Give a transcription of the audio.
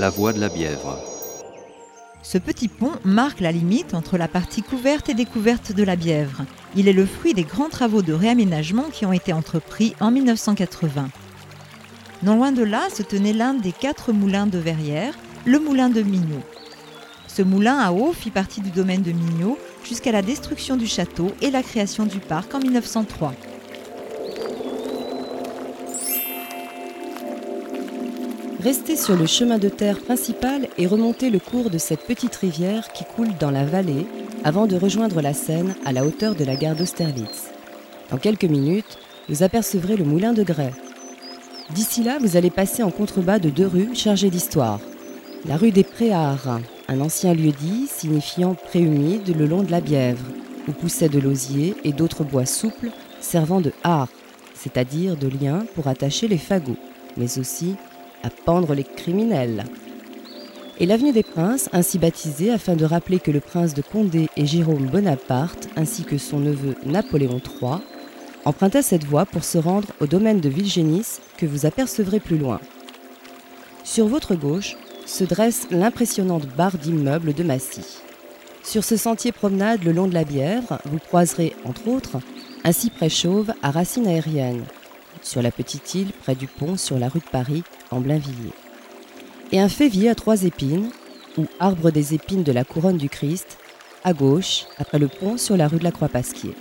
la voie de la Bièvre. Ce petit pont marque la limite entre la partie couverte et découverte de la Bièvre. Il est le fruit des grands travaux de réaménagement qui ont été entrepris en 1980. Non loin de là se tenait l'un des quatre moulins de Verrières, le moulin de Mignot. Ce moulin à eau fit partie du domaine de Mignot jusqu'à la destruction du château et la création du parc en 1903. Restez sur le chemin de terre principal et remontez le cours de cette petite rivière qui coule dans la vallée avant de rejoindre la Seine à la hauteur de la gare d'Austerlitz. Dans quelques minutes, vous apercevrez le moulin de Grès. D'ici là, vous allez passer en contrebas de deux rues chargées d'histoire. La rue des Préarts, un ancien lieu-dit signifiant pré humide le long de la Bièvre, où poussaient de l'osier et d'autres bois souples servant de hart, c'est-à-dire de lien pour attacher les fagots, mais aussi à pendre les criminels. Et l'avenue des Princes, ainsi baptisée afin de rappeler que le prince de Condé et Jérôme Bonaparte, ainsi que son neveu Napoléon III, empruntaient cette voie pour se rendre au domaine de Villegénis que vous apercevrez plus loin. Sur votre gauche se dresse l'impressionnante barre d'immeubles de Massy. Sur ce sentier promenade le long de la Bièvre, vous croiserez, entre autres, un cyprès chauve à racines aériennes, sur la petite île près du pont sur la rue de Paris, en Blainvilliers. Et un févier à trois épines, ou arbre des épines de la couronne du Christ, à gauche, après le pont sur la rue de la Croix-Pasquier.